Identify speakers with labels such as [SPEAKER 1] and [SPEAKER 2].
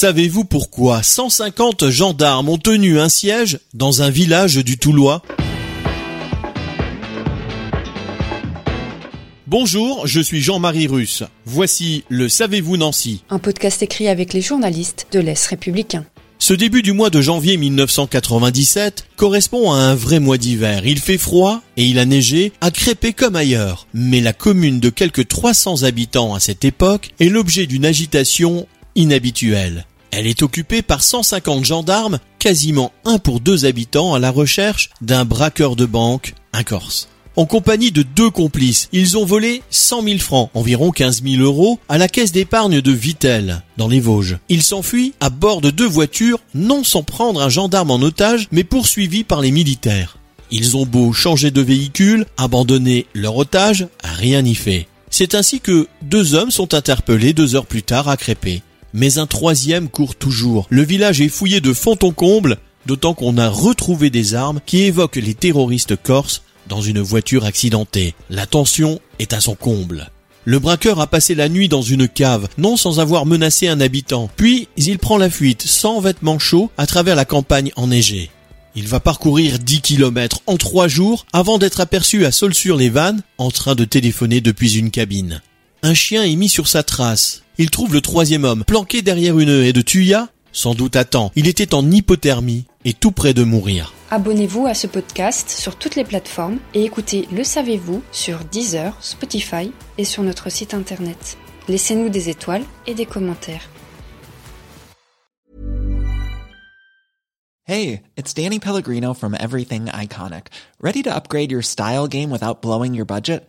[SPEAKER 1] Savez-vous pourquoi 150 gendarmes ont tenu un siège dans un village du Toulois? Bonjour, je suis Jean-Marie Russe. Voici le Savez-vous Nancy
[SPEAKER 2] Un podcast écrit avec les journalistes de l'Est républicain.
[SPEAKER 1] Ce début du mois de janvier 1997 correspond à un vrai mois d'hiver. Il fait froid et il a neigé à Crépé comme ailleurs. Mais la commune de quelques 300 habitants à cette époque est l'objet d'une agitation inhabituelle. Elle est occupée par 150 gendarmes, quasiment un pour deux habitants à la recherche d'un braqueur de banque, un Corse. En compagnie de deux complices, ils ont volé 100 000 francs, environ 15 000 euros, à la caisse d'épargne de Vitel, dans les Vosges. Ils s'enfuient à bord de deux voitures, non sans prendre un gendarme en otage, mais poursuivis par les militaires. Ils ont beau changer de véhicule, abandonner leur otage, rien n'y fait. C'est ainsi que deux hommes sont interpellés deux heures plus tard à Crépé. Mais un troisième court toujours. Le village est fouillé de fond en comble, d'autant qu'on a retrouvé des armes qui évoquent les terroristes corses dans une voiture accidentée. La tension est à son comble. Le braqueur a passé la nuit dans une cave, non sans avoir menacé un habitant. Puis, il prend la fuite, sans vêtements chauds, à travers la campagne enneigée. Il va parcourir 10 kilomètres en 3 jours avant d'être aperçu à Sol-sur-les-Vannes, en train de téléphoner depuis une cabine. Un chien est mis sur sa trace. Il trouve le troisième homme, planqué derrière une haie de tuya, sans doute à temps. Il était en hypothermie et tout près de mourir.
[SPEAKER 2] Abonnez-vous à ce podcast sur toutes les plateformes et écoutez Le Savez-vous sur Deezer, Spotify et sur notre site internet. Laissez-nous des étoiles et des commentaires.
[SPEAKER 3] Hey, it's Danny Pellegrino from Everything Iconic. Ready to upgrade your style game without blowing your budget?